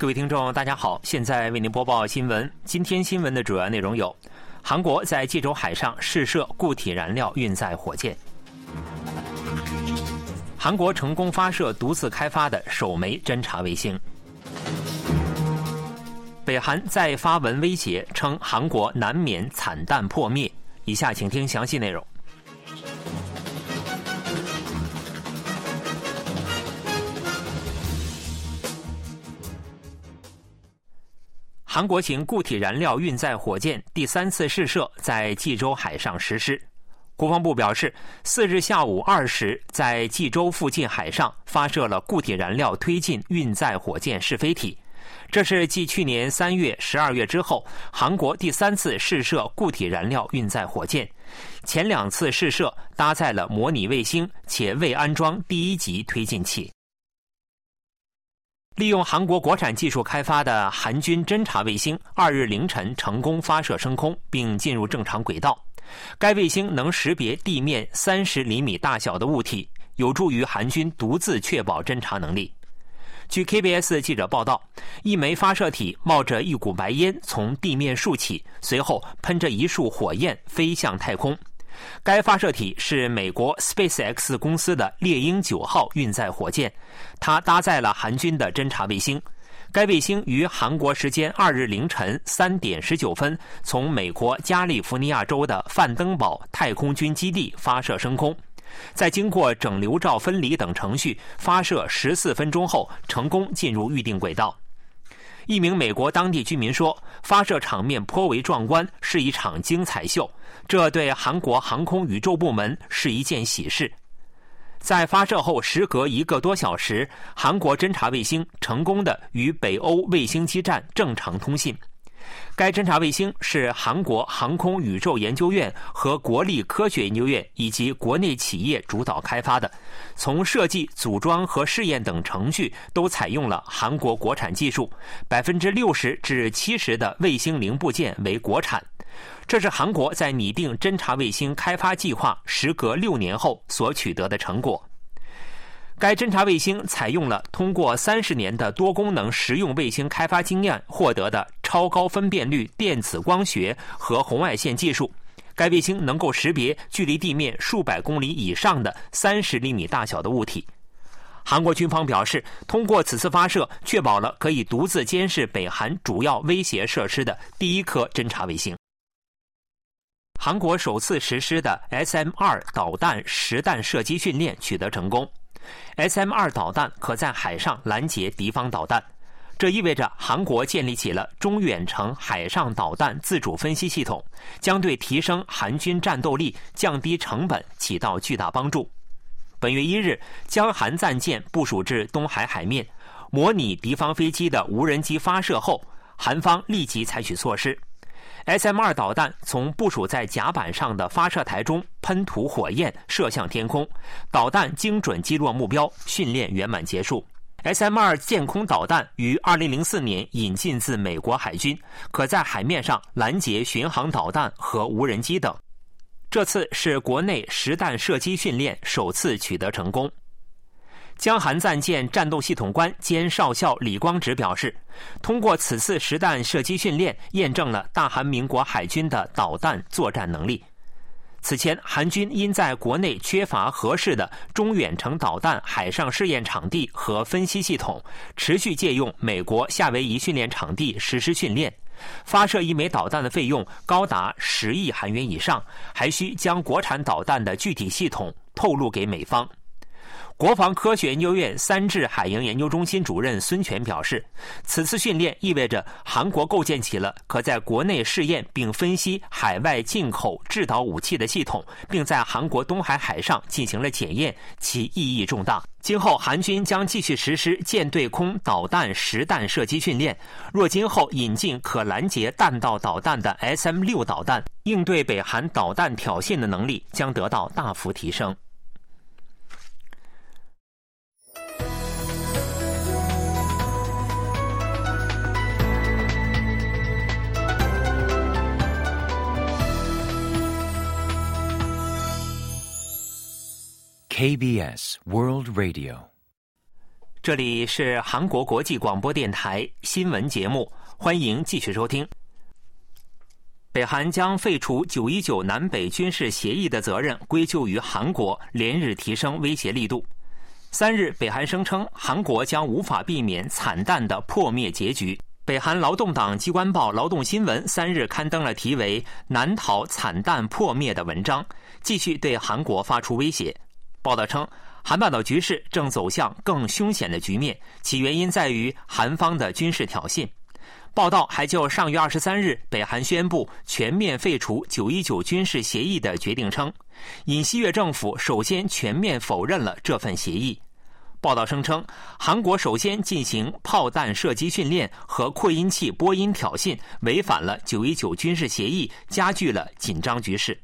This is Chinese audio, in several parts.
各位听众，大家好，现在为您播报新闻。今天新闻的主要内容有：韩国在济州海上试射固体燃料运载火箭；韩国成功发射独自开发的首枚侦察卫星；北韩再发文威胁，称韩国难免惨淡破灭。以下请听详细内容。韩国型固体燃料运载火箭第三次试射在济州海上实施。国防部表示，四日下午二时，在济州附近海上发射了固体燃料推进运载火箭试飞体。这是继去年三月、十二月之后，韩国第三次试射固体燃料运载火箭。前两次试射搭载了模拟卫星，且未安装第一级推进器。利用韩国国产技术开发的韩军侦察卫星，二日凌晨成功发射升空，并进入正常轨道。该卫星能识别地面三十厘米大小的物体，有助于韩军独自确保侦察能力。据 KBS 记者报道，一枚发射体冒着一股白烟从地面竖起，随后喷着一束火焰飞向太空。该发射体是美国 SpaceX 公司的猎鹰九号运载火箭，它搭载了韩军的侦察卫星。该卫星于韩国时间二日凌晨三点十九分从美国加利福尼亚州的范登堡太空军基地发射升空，在经过整流罩分离等程序发射十四分钟后，成功进入预定轨道。一名美国当地居民说：“发射场面颇为壮观，是一场精彩秀。这对韩国航空宇宙部门是一件喜事。”在发射后时隔一个多小时，韩国侦察卫星成功的与北欧卫星基站正常通信。该侦察卫星是韩国航空宇宙研究院和国立科学研究院以及国内企业主导开发的，从设计、组装和试验等程序都采用了韩国国产技术，百分之六十至七十的卫星零部件为国产。这是韩国在拟定侦察卫星开发计划时隔六年后所取得的成果。该侦察卫星采用了通过三十年的多功能实用卫星开发经验获得的超高分辨率电子光学和红外线技术。该卫星能够识别距离地面数百公里以上的三十厘米大小的物体。韩国军方表示，通过此次发射，确保了可以独自监视北韩主要威胁设施的第一颗侦察卫星。韩国首次实施的 SM-2 导弹实弹射击训练取得成功。SM-2 导弹可在海上拦截敌方导弹，这意味着韩国建立起了中远程海上导弹自主分析系统，将对提升韩军战斗力、降低成本起到巨大帮助。本月一日，将韩战舰部署至东海海面，模拟敌方飞机的无人机发射后，韩方立即采取措施。SM-2 导弹从部署在甲板上的发射台中喷吐火焰，射向天空，导弹精准击落目标，训练圆满结束。SM-2 舰空导弹于2004年引进自美国海军，可在海面上拦截巡航导弹和无人机等。这次是国内实弹射击训练首次取得成功。江韩战舰战斗系统官兼少校李光直表示，通过此次实弹射击训练，验证了大韩民国海军的导弹作战能力。此前，韩军因在国内缺乏合适的中远程导弹海上试验场地和分析系统，持续借用美国夏威夷训练场地实施训练。发射一枚导弹的费用高达十亿韩元以上，还需将国产导弹的具体系统透露给美方。国防科学研究院三制海营研究中心主任孙权表示，此次训练意味着韩国构建起了可在国内试验并分析海外进口制导武器的系统，并在韩国东海海上进行了检验，其意义重大。今后韩军将继续实施舰对空导弹实弹射击训练。若今后引进可拦截弹道导弹的 SM 六导弹，应对北韩导弹挑衅的能力将得到大幅提升。KBS World Radio，这里是韩国国际广播电台新闻节目，欢迎继续收听。北韩将废除九一九南北军事协议的责任归咎于韩国，连日提升威胁力度。三日，北韩声称韩国将无法避免惨淡的破灭结局。北韩劳动党机关报《劳动新闻》三日刊登了题为“难逃惨淡破灭”的文章，继续对韩国发出威胁。报道称。韩半岛局势正走向更凶险的局面，其原因在于韩方的军事挑衅。报道还就上月二十三日北韩宣布全面废除九一九军事协议的决定称，尹锡悦政府首先全面否认了这份协议。报道声称，韩国首先进行炮弹射击训练和扩音器播音挑衅，违反了九一九军事协议，加剧了紧张局势。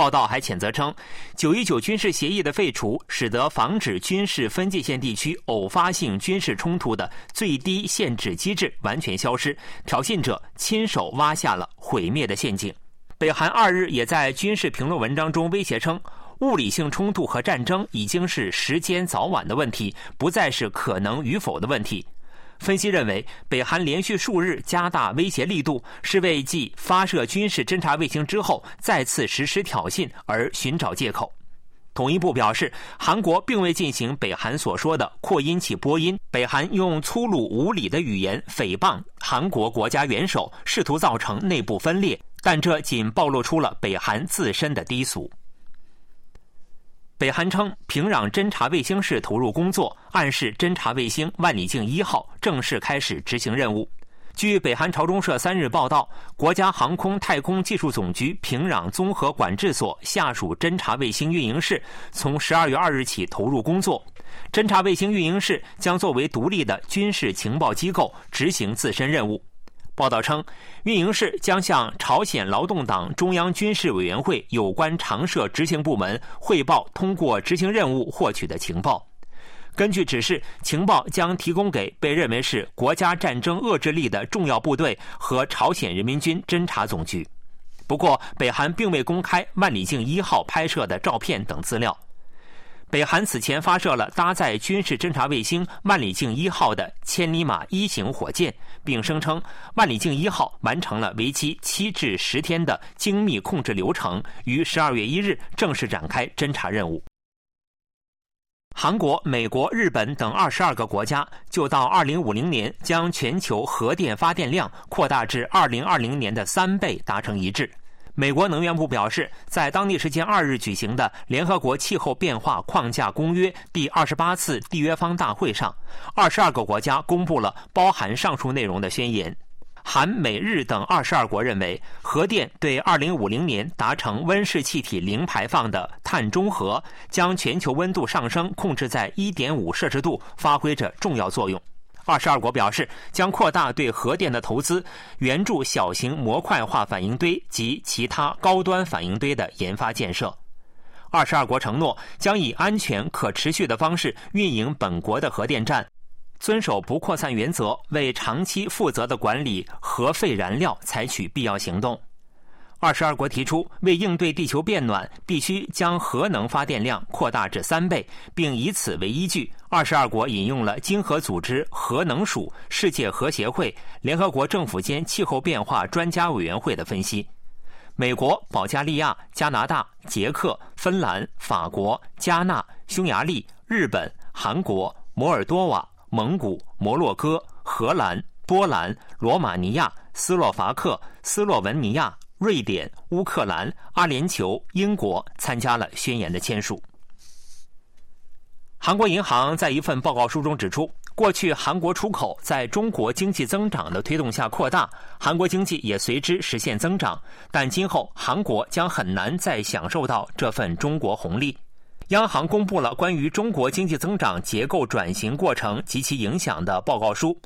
报道还谴责称，九一九军事协议的废除，使得防止军事分界线地区偶发性军事冲突的最低限制机制完全消失，挑衅者亲手挖下了毁灭的陷阱。北韩二日也在军事评论文章中威胁称，物理性冲突和战争已经是时间早晚的问题，不再是可能与否的问题。分析认为，北韩连续数日加大威胁力度，是为继发射军事侦察卫星之后再次实施挑衅而寻找借口。统一部表示，韩国并未进行北韩所说的扩音器播音，北韩用粗鲁无礼的语言诽谤韩国国家元首，试图造成内部分裂，但这仅暴露出了北韩自身的低俗。北韩称平壤侦察卫星室投入工作，暗示侦察卫星万里镜一号正式开始执行任务。据北韩朝中社三日报道，国家航空太空技术总局平壤综合管制所下属侦察卫星运营室从十二月二日起投入工作。侦察卫星运营室将作为独立的军事情报机构，执行自身任务。报道称，运营室将向朝鲜劳动党中央军事委员会有关常设执行部门汇报通过执行任务获取的情报。根据指示，情报将提供给被认为是国家战争遏制力的重要部队和朝鲜人民军侦察总局。不过，北韩并未公开万里镜一号拍摄的照片等资料。北韩此前发射了搭载军事侦察卫星“万里镜一号”的“千里马一型”火箭，并声称“万里镜一号”完成了为期七至十天的精密控制流程，于十二月一日正式展开侦察任务。韩国、美国、日本等二十二个国家就到二零五零年将全球核电发电量扩大至二零二零年的三倍达成一致。美国能源部表示，在当地时间二日举行的联合国气候变化框架公约第二十八次缔约方大会上，二十二个国家公布了包含上述内容的宣言。韩、美、日等二十二国认为，核电对二零五零年达成温室气体零排放的碳中和，将全球温度上升控制在一点五摄氏度，发挥着重要作用。二十二国表示，将扩大对核电的投资，援助小型模块化反应堆及其他高端反应堆的研发建设。二十二国承诺将以安全、可持续的方式运营本国的核电站，遵守不扩散原则，为长期负责的管理核废燃料采取必要行动。二十二国提出，为应对地球变暖，必须将核能发电量扩大至三倍，并以此为依据。二十二国引用了经合组织核能署、世界核协会、联合国政府间气候变化专家委员会的分析。美国、保加利亚、加拿大、捷克、芬兰、法国、加纳、匈牙利、日本、韩国、摩尔多瓦、蒙古、摩洛哥、荷兰、波兰、罗马尼亚、斯洛伐克、斯洛文尼亚。瑞典、乌克兰、阿联酋、英国参加了宣言的签署。韩国银行在一份报告书中指出，过去韩国出口在中国经济增长的推动下扩大，韩国经济也随之实现增长，但今后韩国将很难再享受到这份中国红利。央行公布了关于中国经济增长结构转型过程及其影响的报告书。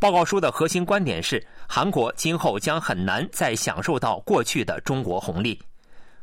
报告书的核心观点是，韩国今后将很难再享受到过去的中国红利。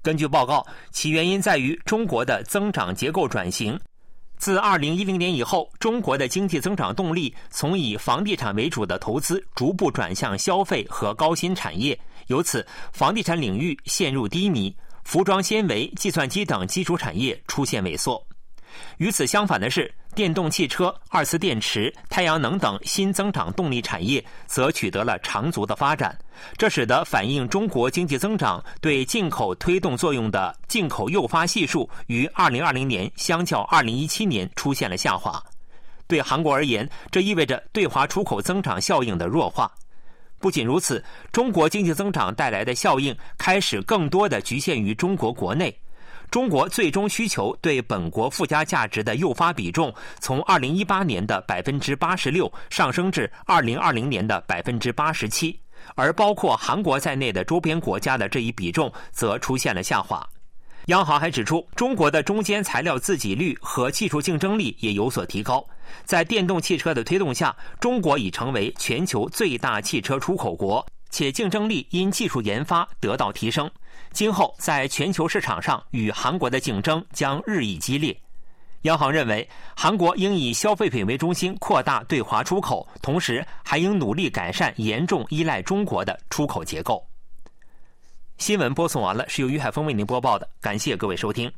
根据报告，其原因在于中国的增长结构转型。自2010年以后，中国的经济增长动力从以房地产为主的投资逐步转向消费和高新产业，由此房地产领域陷入低迷。服装纤维、计算机等基础产业出现萎缩。与此相反的是，电动汽车、二次电池、太阳能等新增长动力产业则取得了长足的发展。这使得反映中国经济增长对进口推动作用的进口诱发系数于2020年相较2017年出现了下滑。对韩国而言，这意味着对华出口增长效应的弱化。不仅如此，中国经济增长带来的效应开始更多的局限于中国国内。中国最终需求对本国附加价值的诱发比重，从二零一八年的百分之八十六上升至二零二零年的百分之八十七，而包括韩国在内的周边国家的这一比重则出现了下滑。央行还指出，中国的中间材料自给率和技术竞争力也有所提高。在电动汽车的推动下，中国已成为全球最大汽车出口国，且竞争力因技术研发得到提升。今后在全球市场上与韩国的竞争将日益激烈。央行认为，韩国应以消费品为中心扩大对华出口，同时还应努力改善严重依赖中国的出口结构。新闻播送完了，是由于海峰为您播报的，感谢各位收听。